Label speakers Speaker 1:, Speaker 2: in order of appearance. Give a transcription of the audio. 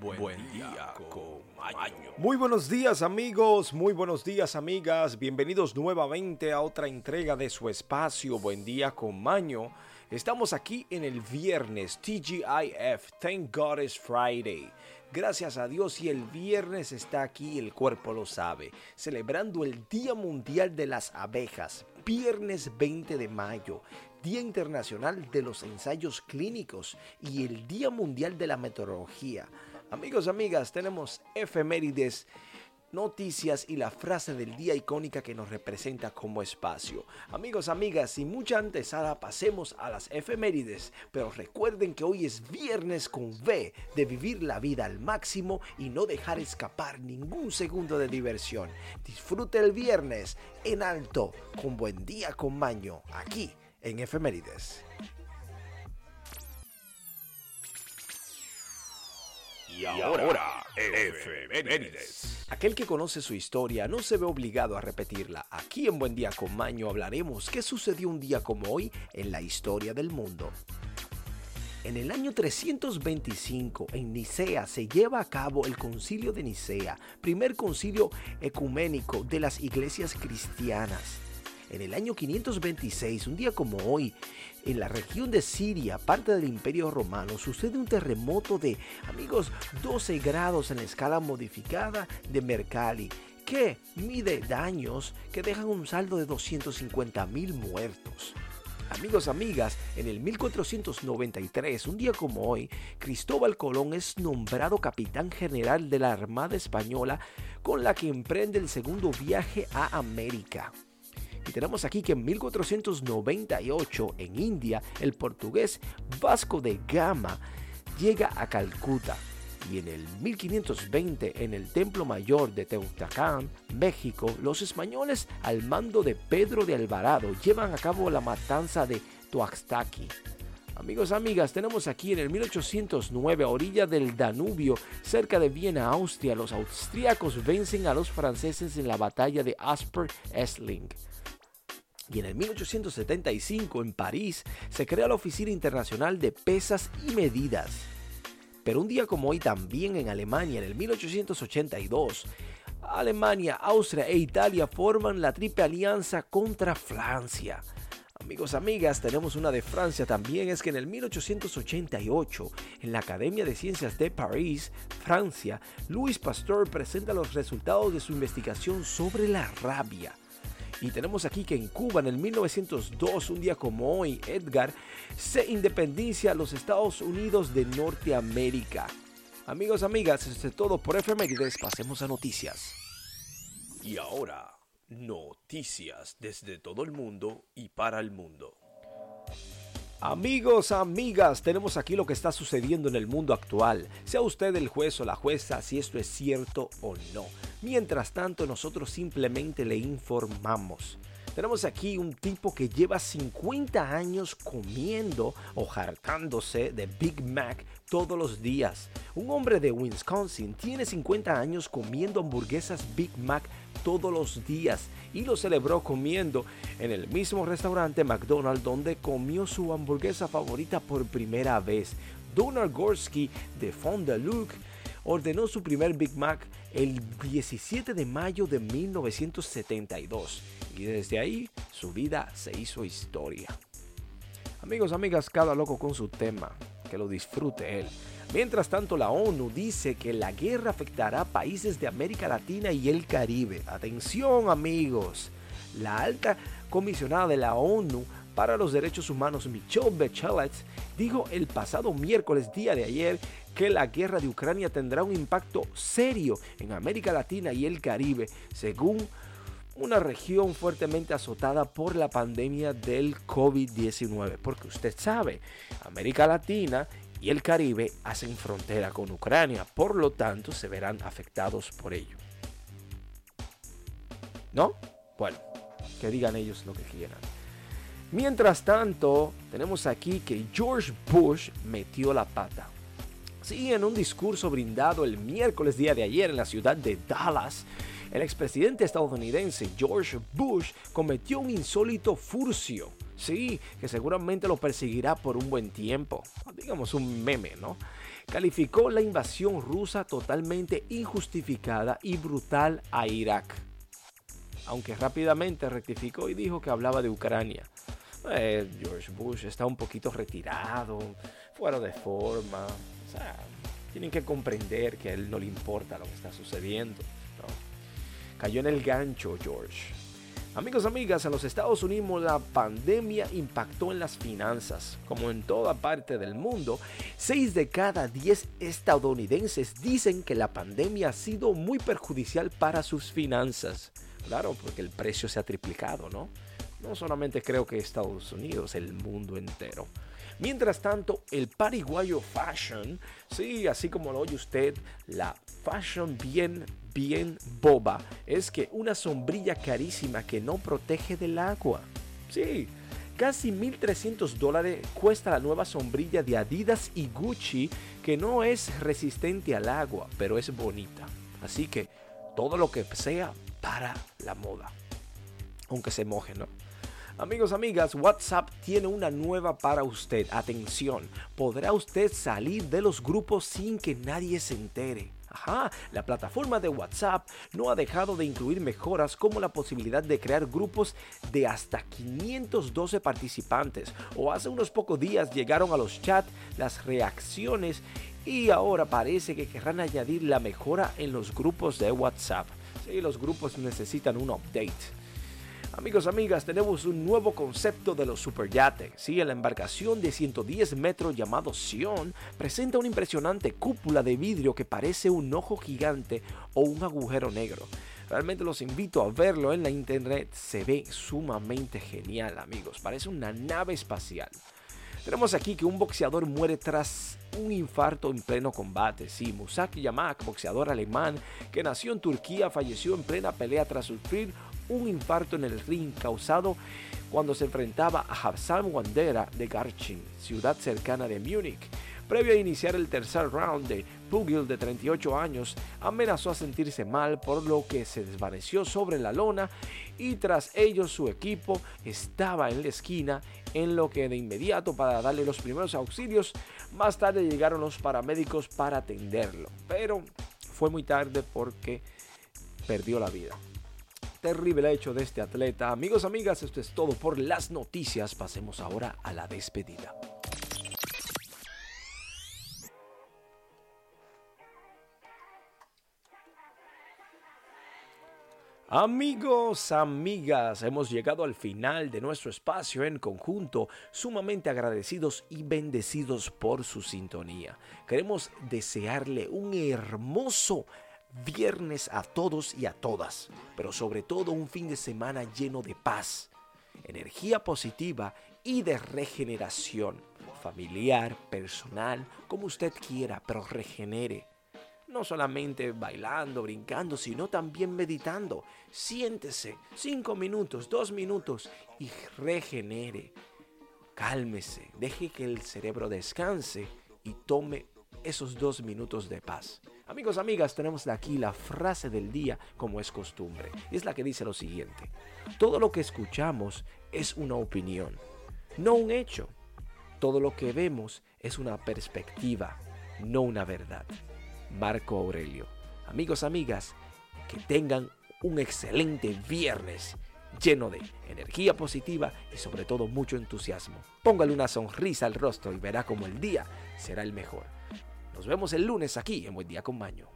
Speaker 1: Buen, día, con Maño.
Speaker 2: Muy buenos días amigos, muy buenos días amigas, bienvenidos nuevamente a otra entrega de su espacio Buen día con Maño. Estamos aquí en el viernes TGIF, Thank God It's Friday. Gracias a Dios y el viernes está aquí, el cuerpo lo sabe, celebrando el Día Mundial de las Abejas, viernes 20 de mayo, Día Internacional de los Ensayos Clínicos y el Día Mundial de la Meteorología. Amigos, amigas, tenemos efemérides noticias y la frase del día icónica que nos representa como espacio. Amigos, amigas, sin mucha antesada pasemos a las efemérides, pero recuerden que hoy es viernes con V de vivir la vida al máximo y no dejar escapar ningún segundo de diversión. Disfrute el viernes en alto con buen día con Maño aquí en efemérides.
Speaker 1: Y ahora, efemérides.
Speaker 2: Aquel que conoce su historia no se ve obligado a repetirla. Aquí en Buen Día con Maño hablaremos qué sucedió un día como hoy en la historia del mundo. En el año 325 en Nicea se lleva a cabo el Concilio de Nicea, primer concilio ecuménico de las iglesias cristianas. En el año 526, un día como hoy, en la región de Siria, parte del Imperio Romano, sucede un terremoto de, amigos, 12 grados en la escala modificada de Mercalli, que mide daños que dejan un saldo de 250 mil muertos. Amigos, amigas, en el 1493, un día como hoy, Cristóbal Colón es nombrado capitán general de la Armada Española con la que emprende el segundo viaje a América. Y tenemos aquí que en 1498 en India el portugués Vasco de Gama llega a Calcuta. Y en el 1520 en el Templo Mayor de Teotihuacán, México, los españoles al mando de Pedro de Alvarado llevan a cabo la matanza de Tuaxtaki. Amigos, amigas, tenemos aquí en el 1809 a orilla del Danubio, cerca de Viena, Austria, los austríacos vencen a los franceses en la batalla de Asper-Essling. Y en el 1875 en París se crea la Oficina Internacional de Pesas y Medidas. Pero un día como hoy también en Alemania, en el 1882, Alemania, Austria e Italia forman la Triple Alianza contra Francia. Amigos, amigas, tenemos una de Francia también, es que en el 1888, en la Academia de Ciencias de París, Francia, Louis Pasteur presenta los resultados de su investigación sobre la rabia. Y tenemos aquí que en Cuba, en el 1902, un día como hoy, Edgar se independencia a los Estados Unidos de Norteamérica. Amigos, amigas, esto es todo por efemérides. Pasemos a noticias.
Speaker 1: Y ahora, noticias desde todo el mundo y para el mundo.
Speaker 2: Amigos, amigas, tenemos aquí lo que está sucediendo en el mundo actual. Sea usted el juez o la jueza si esto es cierto o no. Mientras tanto, nosotros simplemente le informamos. Tenemos aquí un tipo que lleva 50 años comiendo o hartándose de Big Mac todos los días. Un hombre de Wisconsin tiene 50 años comiendo hamburguesas Big Mac todos los días y lo celebró comiendo en el mismo restaurante McDonald's donde comió su hamburguesa favorita por primera vez. Donald Gorski de Fond Luc ordenó su primer Big Mac el 17 de mayo de 1972 y desde ahí su vida se hizo historia. Amigos, amigas, cada loco con su tema, que lo disfrute él. Mientras tanto, la ONU dice que la guerra afectará a países de América Latina y el Caribe. Atención amigos, la alta comisionada de la ONU para los Derechos Humanos, Michelle Bachelet, dijo el pasado miércoles, día de ayer, que la guerra de Ucrania tendrá un impacto serio en América Latina y el Caribe, según una región fuertemente azotada por la pandemia del COVID-19. Porque usted sabe, América Latina y el Caribe hacen frontera con Ucrania, por lo tanto se verán afectados por ello. ¿No? Bueno, que digan ellos lo que quieran. Mientras tanto, tenemos aquí que George Bush metió la pata. Sí, en un discurso brindado el miércoles día de ayer en la ciudad de Dallas, el expresidente estadounidense George Bush cometió un insólito furcio Sí, que seguramente lo perseguirá por un buen tiempo. Digamos un meme, ¿no? Calificó la invasión rusa totalmente injustificada y brutal a Irak. Aunque rápidamente rectificó y dijo que hablaba de Ucrania. Eh, George Bush está un poquito retirado, fuera de forma. O sea, tienen que comprender que a él no le importa lo que está sucediendo. Cayó en el gancho, George. Amigos, amigas, en los Estados Unidos la pandemia impactó en las finanzas. Como en toda parte del mundo, 6 de cada 10 estadounidenses dicen que la pandemia ha sido muy perjudicial para sus finanzas. Claro, porque el precio se ha triplicado, ¿no? No solamente creo que Estados Unidos, el mundo entero. Mientras tanto, el pariguayo fashion, sí, así como lo oye usted, la fashion bien, bien boba, es que una sombrilla carísima que no protege del agua. Sí, casi 1.300 dólares cuesta la nueva sombrilla de Adidas y Gucci que no es resistente al agua, pero es bonita. Así que todo lo que sea para la moda. Aunque se moje, ¿no? Amigos, amigas, WhatsApp tiene una nueva para usted. Atención, podrá usted salir de los grupos sin que nadie se entere. Ajá, la plataforma de WhatsApp no ha dejado de incluir mejoras como la posibilidad de crear grupos de hasta 512 participantes. O hace unos pocos días llegaron a los chats las reacciones y ahora parece que querrán añadir la mejora en los grupos de WhatsApp. Sí, los grupos necesitan un update. Amigos, amigas, tenemos un nuevo concepto de los superyates. Sí, la embarcación de 110 metros llamado Sion presenta una impresionante cúpula de vidrio que parece un ojo gigante o un agujero negro. Realmente los invito a verlo en la internet. Se ve sumamente genial, amigos. Parece una nave espacial. Tenemos aquí que un boxeador muere tras un infarto en pleno combate. Sí, Musak Yamak, boxeador alemán que nació en Turquía, falleció en plena pelea tras sufrir un infarto en el ring causado cuando se enfrentaba a Hassan Wandera de Garchin, ciudad cercana de Múnich. Previo a iniciar el tercer round de Pugil de 38 años, amenazó a sentirse mal por lo que se desvaneció sobre la lona y tras ello su equipo estaba en la esquina en lo que de inmediato para darle los primeros auxilios, más tarde llegaron los paramédicos para atenderlo, pero fue muy tarde porque perdió la vida terrible hecho de este atleta. Amigos, amigas, esto es todo por las noticias. Pasemos ahora a la despedida. Amigos, amigas, hemos llegado al final de nuestro espacio en conjunto, sumamente agradecidos y bendecidos por su sintonía. Queremos desearle un hermoso viernes a todos y a todas, pero sobre todo un fin de semana lleno de paz, energía positiva y de regeneración, familiar, personal, como usted quiera, pero regenere. No solamente bailando, brincando, sino también meditando. Siéntese cinco minutos, dos minutos y regenere. Cálmese, deje que el cerebro descanse y tome esos dos minutos de paz. Amigos, amigas, tenemos aquí la frase del día como es costumbre. Y es la que dice lo siguiente. Todo lo que escuchamos es una opinión, no un hecho. Todo lo que vemos es una perspectiva, no una verdad. Marco Aurelio. Amigos, amigas, que tengan un excelente viernes lleno de energía positiva y sobre todo mucho entusiasmo. Póngale una sonrisa al rostro y verá como el día será el mejor. Nos vemos el lunes aquí en Buen Día con Maño.